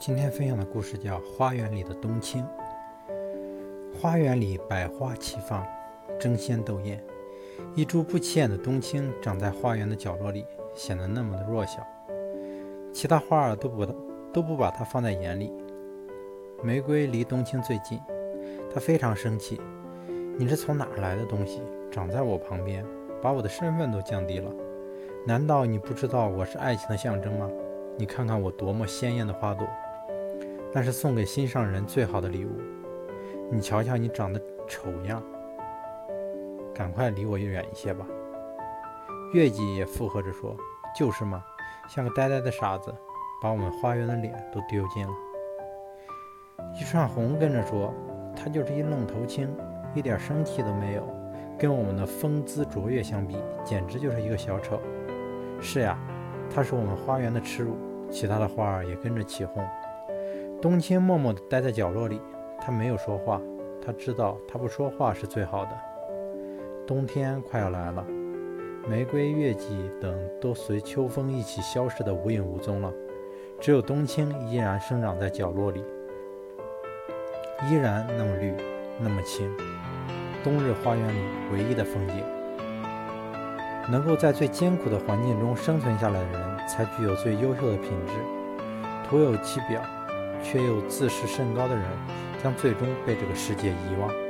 今天分享的故事叫《花园里的冬青》。花园里百花齐放，争先斗艳。一株不起眼的冬青长在花园的角落里，显得那么的弱小。其他花儿都不都不把它放在眼里。玫瑰离冬青最近，它非常生气：“你是从哪来的东西，长在我旁边，把我的身份都降低了？难道你不知道我是爱情的象征吗？你看看我多么鲜艳的花朵！”那是送给心上人最好的礼物。你瞧瞧，你长得丑样，赶快离我远一些吧。月季也附和着说：“就是嘛，像个呆呆的傻子，把我们花园的脸都丢尽了。”一串红跟着说：“他就是一愣头青，一点生气都没有，跟我们的风姿卓越相比，简直就是一个小丑。”是呀，他是我们花园的耻辱。其他的花儿也跟着起哄。冬青默默地待在角落里，他没有说话。他知道，他不说话是最好的。冬天快要来了，玫瑰、月季等都随秋风一起消失得无影无踪了。只有冬青依然生长在角落里，依然那么绿，那么青。冬日花园里唯一的风景。能够在最艰苦的环境中生存下来的人，才具有最优秀的品质。徒有其表。却又自视甚高的人，将最终被这个世界遗忘。